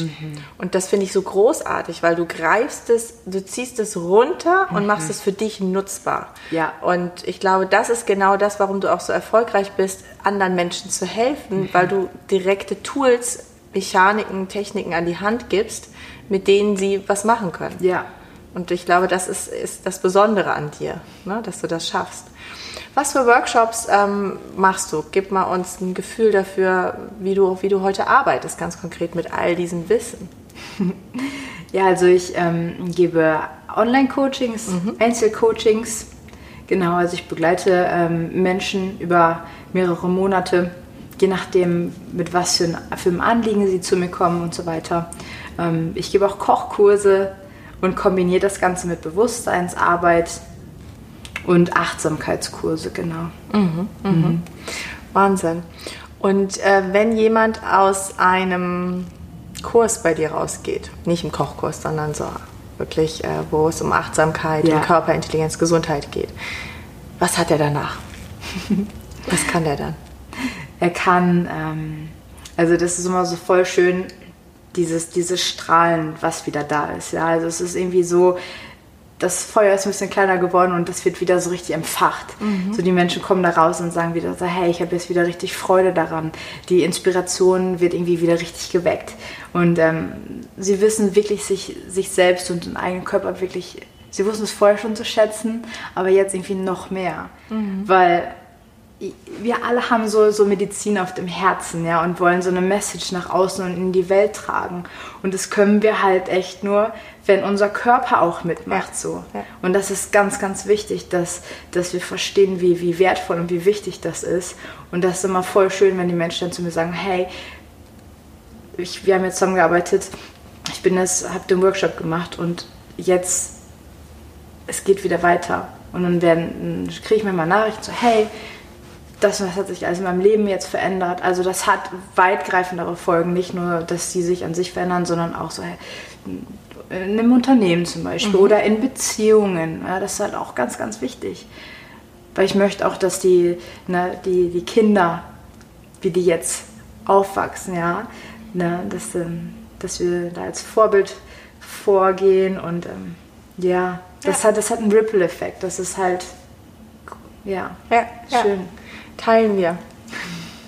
Und das finde ich so großartig, weil du greifst es, du ziehst es runter und machst es für dich nutzbar. Ja. Und ich glaube, das ist genau das, warum du auch so erfolgreich bist, anderen Menschen zu helfen, weil du direkte Tools, Mechaniken, Techniken an die Hand gibst, mit denen sie was machen können. Ja. Und ich glaube, das ist, ist das Besondere an dir, ne? dass du das schaffst. Was für Workshops ähm, machst du? Gib mal uns ein Gefühl dafür, wie du, wie du heute arbeitest, ganz konkret mit all diesem Wissen. *laughs* Ja, also ich ähm, gebe Online-Coachings, Einzelcoachings. Genau, also ich begleite ähm, Menschen über mehrere Monate, je nachdem, mit was für ein, für ein Anliegen sie zu mir kommen und so weiter. Ähm, ich gebe auch Kochkurse und kombiniere das Ganze mit Bewusstseinsarbeit und Achtsamkeitskurse, genau. Wahnsinn. Und äh, wenn jemand aus einem Kurs bei dir rausgeht, nicht im Kochkurs, sondern so wirklich, äh, wo es um Achtsamkeit, Ja. Körperintelligenz, Gesundheit geht, was hat er danach? *laughs* was kann der dann? Er kann, ähm, also das ist immer so voll schön, dieses, dieses Strahlen, was wieder da ist. Ja, also es ist irgendwie so, das Feuer ist ein bisschen kleiner geworden und das wird wieder so richtig entfacht. So die Menschen kommen da raus und sagen wieder so, hey, ich habe jetzt wieder richtig Freude daran. Die Inspiration wird irgendwie wieder richtig geweckt. Und ähm, sie wissen wirklich sich, sich selbst und den eigenen Körper wirklich, sie wussten es vorher schon zu schätzen, aber jetzt irgendwie noch mehr. Weil wir alle haben so, so Medizin auf dem Herzen, ja, und wollen so eine Message nach außen und in die Welt tragen. Und das können wir halt echt nur, wenn unser Körper auch mitmacht, Ja. so. Ja. Und das ist ganz, ganz wichtig, dass, dass wir verstehen, wie, wie wertvoll und wie wichtig das ist. Und das ist immer voll schön, wenn die Menschen dann zu mir sagen, hey, ich, wir haben jetzt zusammengearbeitet, ich bin das, habe den Workshop gemacht und jetzt, es geht wieder weiter. Und dann werden, kriege ich mir mal Nachrichten so, hey, das, das hat sich alles in meinem Leben jetzt verändert. Also das hat weitgreifendere Folgen, nicht nur, dass die sich an sich verändern, sondern auch so hey, in einem Unternehmen zum Beispiel oder in Beziehungen. Ja, das ist halt auch ganz, ganz wichtig. Weil ich möchte auch, dass die, ne, die, die Kinder, wie die jetzt aufwachsen, ja, ne, dass, ähm, dass wir da als Vorbild vorgehen und ähm, ja, das, Ja. Hat, das hat einen Ripple-Effekt. Das ist halt, ja, Ja, ja. schön. Teilen wir.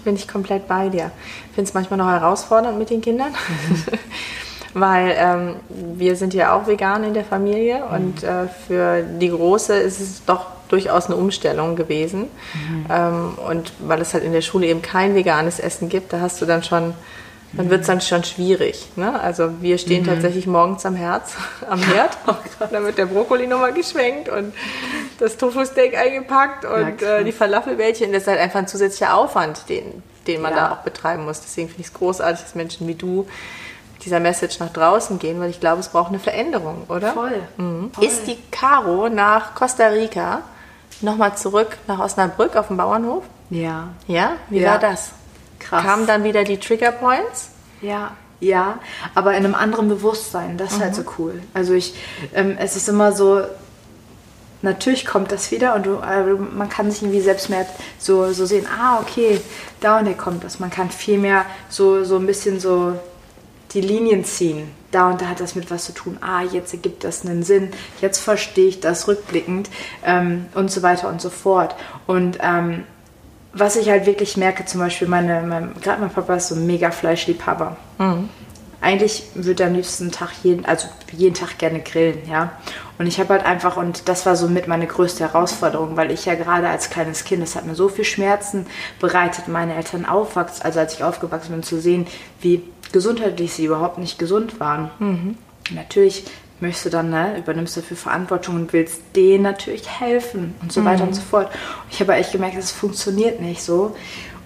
Bin ich komplett bei dir. Finde es manchmal noch herausfordernd mit den Kindern, *laughs* weil ähm, wir sind ja auch vegan in der Familie und äh, für die Große ist es doch durchaus eine Umstellung gewesen. Ähm, und weil es halt in der Schule eben kein veganes Essen gibt, da hast du dann schon, dann wird es dann schon schwierig. Ne? Also wir stehen tatsächlich morgens am Herz, *laughs* am Herd, *laughs* dann wird der Brokkoli nochmal geschwenkt und das Tofu-Steak eingepackt und krass. äh, die Falafelbällchen. Das ist halt einfach ein zusätzlicher Aufwand, den, den man Ja. da auch betreiben muss. Deswegen finde ich es großartig, dass Menschen wie du dieser Message nach draußen gehen, weil ich glaube, es braucht eine Veränderung, oder? Voll. Mhm. Voll. Ist die Caro nach Costa Rica nochmal zurück nach Osnabrück auf dem Bauernhof? Ja, Ja? Wie Ja. war das? krass. Kamen dann wieder die Trigger Points? Ja, ja, aber in einem anderen Bewusstsein. Das ist halt so cool. Also ich, ähm, es ist immer so, natürlich kommt das wieder und du, äh, man kann sich irgendwie selbst mehr so, so sehen, ah, okay, da und da kommt das. Man kann viel mehr so, so ein bisschen so die Linien ziehen. Da und da hat das mit was zu tun. Ah, jetzt ergibt das einen Sinn. Jetzt verstehe ich das rückblickend ähm, und so weiter und so fort. Und ähm, was ich halt wirklich merke, zum Beispiel, meine, mein, gerade mein Papa ist so ein mega Fleischliebhaber. Eigentlich würde er am liebsten Tag jeden, also jeden Tag gerne grillen, ja. Und ich habe halt einfach, und das war so mit meine größte Herausforderung, weil ich ja gerade als kleines Kind, das hat mir so viel Schmerzen bereitet, meine Eltern aufwachsen, also als ich aufgewachsen bin, zu sehen, wie gesundheitlich sie überhaupt nicht gesund waren. Natürlich möchtest du dann, ne, übernimmst dafür Verantwortung und willst denen natürlich helfen und so weiter und so fort. Ich habe echt gemerkt, es funktioniert nicht so.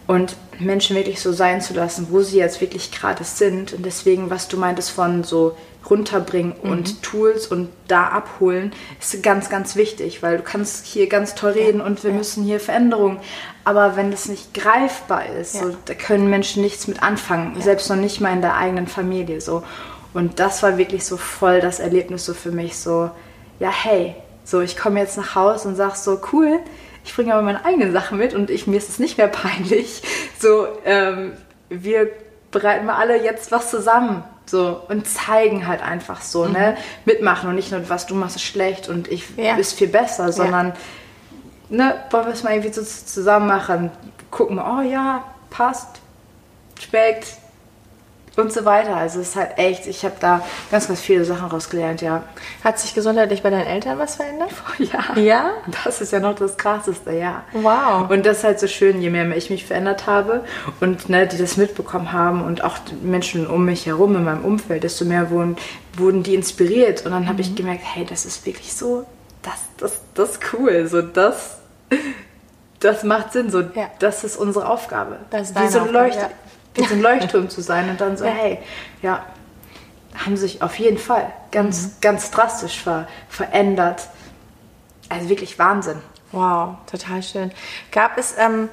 und Menschen wirklich so sein zu lassen, wo sie jetzt wirklich gerade sind. Und deswegen, was du meintest von so runterbringen mhm. und Tools und da abholen, ist ganz, ganz wichtig, weil du kannst hier ganz toll reden ja. und wir ja. müssen hier Veränderungen. Aber wenn das nicht greifbar ist, ja. so, da können Menschen nichts mit anfangen, selbst noch nicht mal in der eigenen Familie. So. Und das war wirklich so voll das Erlebnis so für mich, so, ja, hey, so, ich komme jetzt nach Hause und sag so, cool, ich bringe aber meine eigenen Sachen mit und ich, mir ist es nicht mehr peinlich. So, ähm, wir bereiten wir alle jetzt was zusammen. So, und zeigen halt einfach so, ne? mhm. ne? Mitmachen und nicht nur, was du machst, ist schlecht und ich ja. ist viel besser, sondern, ja. ne, wollen wir es mal irgendwie so zusammen machen. Gucken, oh ja, passt, schmeckt, und so weiter. Also es ist halt echt, ich habe da ganz, ganz viele Sachen rausgelernt, ja. Hat sich gesundheitlich bei deinen Eltern was verändert? Oh, *laughs* ja. Ja? Das ist ja noch das Krasseste, ja. Wow. Und das ist halt so schön, je mehr ich mich verändert habe und ne, die das mitbekommen haben und auch Menschen um mich herum in meinem Umfeld, desto mehr wurden, wurden die inspiriert. Und dann habe mhm. ich gemerkt, hey, das ist wirklich so, das, das, das ist cool, so das... Das macht Sinn, so ja. das ist unsere Aufgabe. Das ist Wie so ein Leucht ja wie so ein *laughs* Leuchtturm zu sein und dann so, hey, ja, haben sich auf jeden Fall ganz, mhm. ganz drastisch ver verändert. Also wirklich Wahnsinn. Wow, total schön. Gab es, ähm,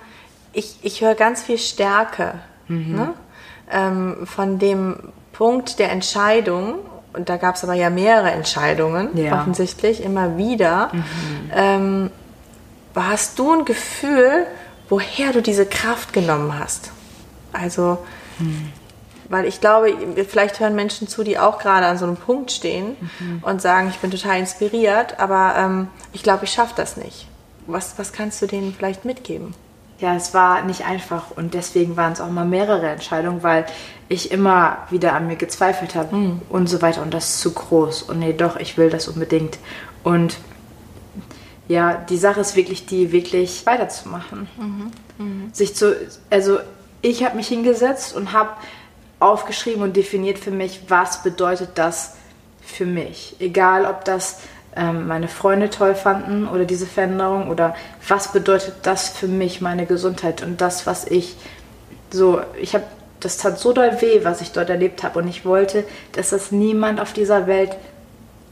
ich, ich höre ganz viel Stärke mhm. ne? ähm, von dem Punkt der Entscheidung, und da gab es aber ja mehrere Entscheidungen, ja. offensichtlich, immer wieder. Mhm. Ähm, hast du ein Gefühl, woher du diese Kraft genommen hast? Also, hm. weil ich glaube, vielleicht hören Menschen zu, die auch gerade an so einem Punkt stehen mhm. und sagen, ich bin total inspiriert, aber ähm, ich glaube, ich schaffe das nicht. Was, was kannst du denen vielleicht mitgeben? Ja, es war nicht einfach und deswegen waren es auch mal mehrere Entscheidungen, weil ich immer wieder an mir gezweifelt habe mhm. und so weiter und das ist zu groß und nee, doch, ich will das unbedingt. Und ja, die Sache ist wirklich die, wirklich weiterzumachen. Mhm. Mhm. Sich zu, also ich habe mich hingesetzt und habe aufgeschrieben und definiert für mich, was bedeutet das für mich. Egal, ob das ähm, meine Freunde toll fanden oder diese Veränderung oder was bedeutet das für mich, meine Gesundheit und das, was ich so, ich habe, das tat so doll weh, was ich dort erlebt habe und ich wollte, dass das niemand auf dieser Welt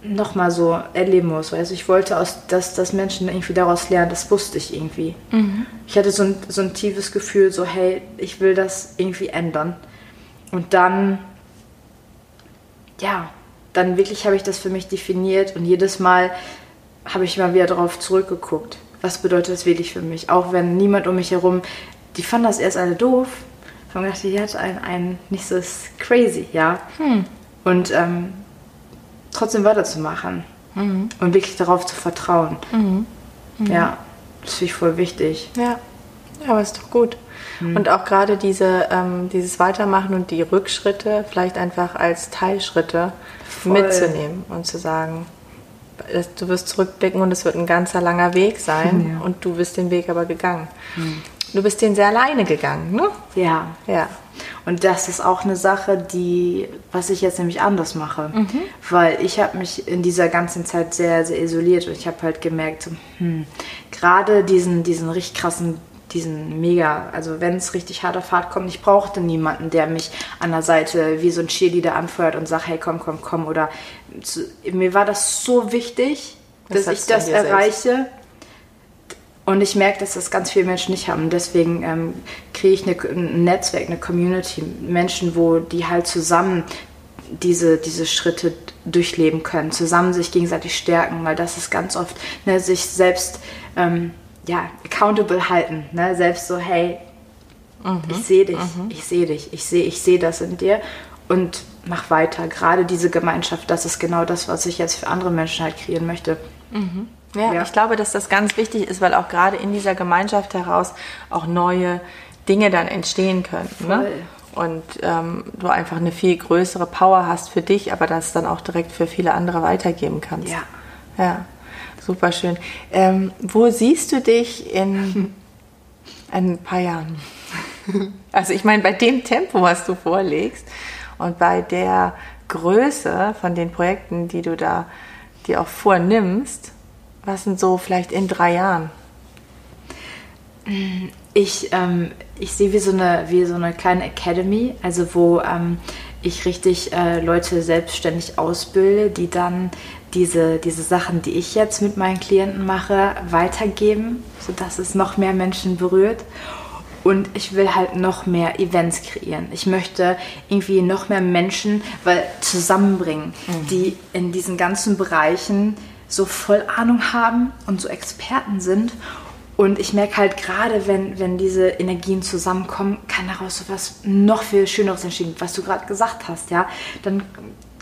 nochmal so erleben muss. Also ich wollte, aus, dass, dass Menschen irgendwie daraus lernen, das wusste ich irgendwie. Mhm. Ich hatte so ein, so ein tiefes Gefühl, so hey, ich will das irgendwie ändern. Und dann, ja, dann wirklich habe ich das für mich definiert und jedes Mal habe ich mal wieder darauf zurückgeguckt. Was bedeutet das wirklich für mich? Auch wenn niemand um mich herum, die fanden das erst alle doof. Ich habe gedacht, die hat ein, ein nicht so crazy, ja. Hm. Und ähm, trotzdem weiterzumachen mhm. und wirklich darauf zu vertrauen. Mhm. Mhm. Ja, das finde ich voll wichtig. Ja, aber ist doch gut. Mhm. Und auch gerade diese, ähm, dieses Weitermachen und die Rückschritte vielleicht einfach als Teilschritte voll. mitzunehmen und zu sagen, du wirst zurückblicken und es wird ein ganzer langer Weg sein ja. und du bist den Weg aber gegangen. Mhm. Du bist den sehr alleine gegangen, ne? Ja. Ja. Und das ist auch eine Sache, die, was ich jetzt nämlich anders mache. Mhm. Weil ich habe mich in dieser ganzen Zeit sehr, sehr isoliert und ich habe halt gemerkt, hm, gerade diesen, diesen richtig krassen, diesen mega, also wenn es richtig hart auf Fahrt kommt, ich brauchte niemanden, der mich an der Seite wie so ein Cheerleader anfeuert und sagt, hey, komm, komm, komm. Oder zu, mir war das so wichtig, das dass ich das erreiche. Selbst und ich merke, dass das ganz viele Menschen nicht haben. Deswegen ähm, kriege ich eine, ein Netzwerk, eine Community, Menschen, wo die halt zusammen diese, diese Schritte durchleben können, zusammen sich gegenseitig stärken, weil das ist ganz oft, ne, sich selbst ähm, ja, accountable halten, ne, selbst so, hey, mhm. ich sehe dich, mhm. ich sehe dich, ich sehe ich seh das in dir und mach weiter. Gerade diese Gemeinschaft, das ist genau das, was ich jetzt für andere Menschen halt kreieren möchte. Mhm. Ja, ja, ich glaube, dass das ganz wichtig ist, weil auch gerade in dieser Gemeinschaft heraus auch neue Dinge dann entstehen können. Ne? Und ähm, du einfach eine viel größere Power hast für dich, aber das dann auch direkt für viele andere weitergeben kannst. Ja. Ja, super schön. Ähm, wo siehst du dich in *laughs* ein paar Jahren? *laughs* Also ich meine, bei dem Tempo, was du vorlegst und bei der Größe von den Projekten, die du da dir auch vornimmst, was sind so vielleicht in drei Jahren? Ich, ähm, ich sehe wie so, eine, wie so eine kleine Academy, also wo ähm, ich richtig äh, Leute selbstständig ausbilde, die dann diese, diese Sachen, die ich jetzt mit meinen Klienten mache, weitergeben, sodass es noch mehr Menschen berührt. Und ich will halt noch mehr Events kreieren. Ich möchte irgendwie noch mehr Menschen weil, zusammenbringen, mhm. die in diesen ganzen Bereichen so voll Ahnung haben und so Experten sind und ich merke halt gerade, wenn, wenn diese Energien zusammenkommen, kann daraus so was noch viel Schöneres entstehen, was du gerade gesagt hast, ja. Dann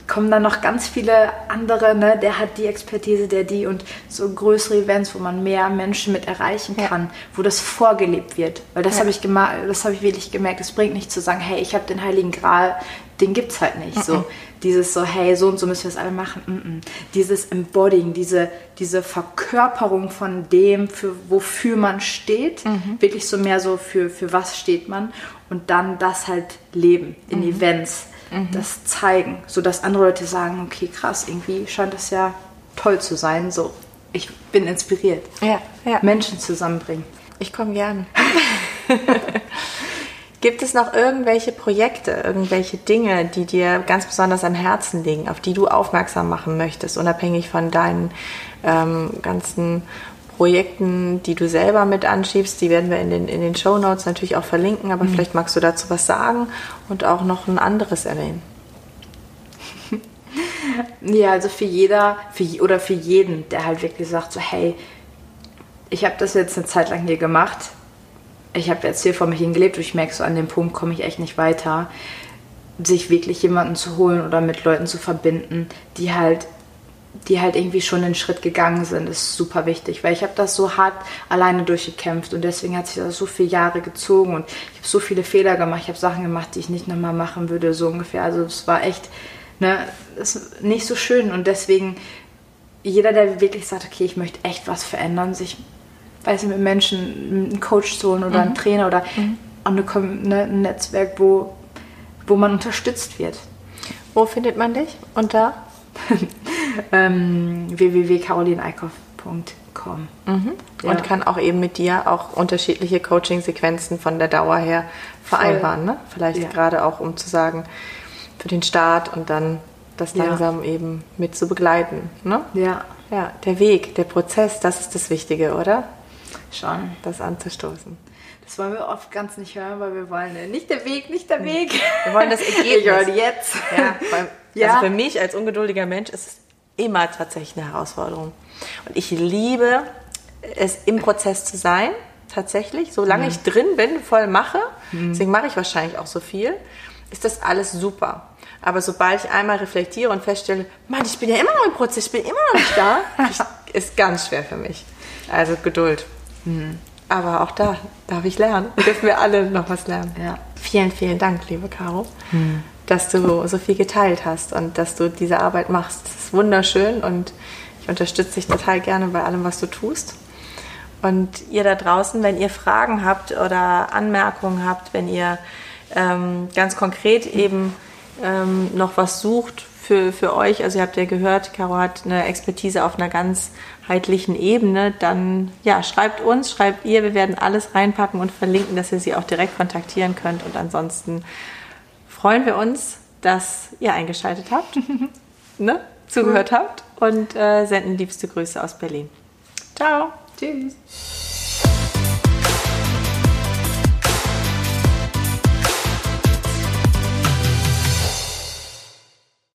kommen dann noch ganz viele andere, ne? der hat die Expertise, der die und so größere Events, wo man mehr Menschen mit erreichen kann, ja. wo das vorgelebt wird. Weil das ja. habe ich, das hab ich wirklich gemerkt. Es bringt nicht zu sagen, hey, ich habe den Heiligen Gral, den gibt es halt nicht. Mhm. So dieses so, hey, so und so müssen wir es alle machen. Mm -mm. Dieses Embodying, diese, diese Verkörperung von dem, für, wofür man steht, mhm. wirklich so mehr so für, für was steht man und dann das halt leben in mhm. Events, mhm. das zeigen, sodass andere Leute sagen, okay, krass, irgendwie scheint das ja toll zu sein, so. Ich bin inspiriert. Ja, ja. Menschen zusammenbringen. Ich komme gerne. *laughs* Gibt es noch irgendwelche Projekte, irgendwelche Dinge, die dir ganz besonders am Herzen liegen, auf die du aufmerksam machen möchtest, unabhängig von deinen ähm, ganzen Projekten, die du selber mit anschiebst? Die werden wir in den, in den Show Notes natürlich auch verlinken, aber mhm. vielleicht magst du dazu was sagen und auch noch ein anderes erwähnen. *laughs* Ja, also für jeder für, oder für jeden, der halt wirklich sagt, so hey, ich habe das jetzt eine Zeit lang hier gemacht, ich habe jetzt hier vor mich hingelebt und ich merke so, an dem Punkt komme ich echt nicht weiter, sich wirklich jemanden zu holen oder mit Leuten zu verbinden, die halt die halt irgendwie schon den Schritt gegangen sind, ist super wichtig, weil ich habe das so hart alleine durchgekämpft und deswegen hat sich das so viele Jahre gezogen und ich habe so viele Fehler gemacht, ich habe Sachen gemacht, die ich nicht nochmal machen würde, so ungefähr. Also es war echt ne, ist nicht so schön und deswegen jeder, der wirklich sagt, okay, ich möchte echt was verändern, sich weiß ich, mit Menschen einen Coach zu holen oder mhm. einen Trainer oder mhm. eine, ne, ein Netzwerk, wo, wo man unterstützt wird. Wo findet man dich? Unter? *laughs* ähm, www.carolineeikhoff.com. Mhm. Ja. Und kann auch eben mit dir auch unterschiedliche Coaching-Sequenzen von der Dauer her vereinbaren. Ne? Vielleicht ja. gerade auch, um zu sagen, für den Start und dann das langsam ja. eben mit zu begleiten. Ne? Ja. Ja, der Weg, der Prozess, das ist das Wichtige, oder? Schon. Das anzustoßen. Das wollen wir oft ganz nicht hören, weil wir wollen äh, nicht der Weg, nicht der Weg. Wir wollen das *laughs* Ergebnis. Ich höre jetzt. Ja, weil, *laughs* ja. Also für mich als ungeduldiger Mensch ist es immer tatsächlich eine Herausforderung. Und ich liebe es im Prozess zu sein, tatsächlich. Solange mhm. ich drin bin, voll mache, mhm. deswegen mache ich wahrscheinlich auch so viel, ist das alles super. Aber sobald ich einmal reflektiere und feststelle, Mann, ich bin ja immer noch im Prozess, ich bin immer noch nicht da, *laughs* ist ganz schwer für mich. Also Geduld. Mhm. Aber auch da darf ich lernen. Dürfen wir alle noch was lernen. Ja. Vielen, vielen Dank, liebe Caro, mhm. dass du so viel geteilt hast und dass du diese Arbeit machst. Das ist wunderschön und ich unterstütze dich total gerne bei allem, was du tust. Und ihr da draußen, wenn ihr Fragen habt oder Anmerkungen habt, wenn ihr ähm, ganz konkret eben ähm, noch was sucht für, für euch, also ihr habt ja gehört, Caro hat eine Expertise auf einer ganzheitlichen Ebene, dann ja, schreibt uns, schreibt ihr, wir werden alles reinpacken und verlinken, dass ihr sie auch direkt kontaktieren könnt. Und ansonsten freuen wir uns, dass ihr eingeschaltet habt, *laughs* ne? zugehört habt und äh, senden liebste Grüße aus Berlin. Ciao. Tschüss.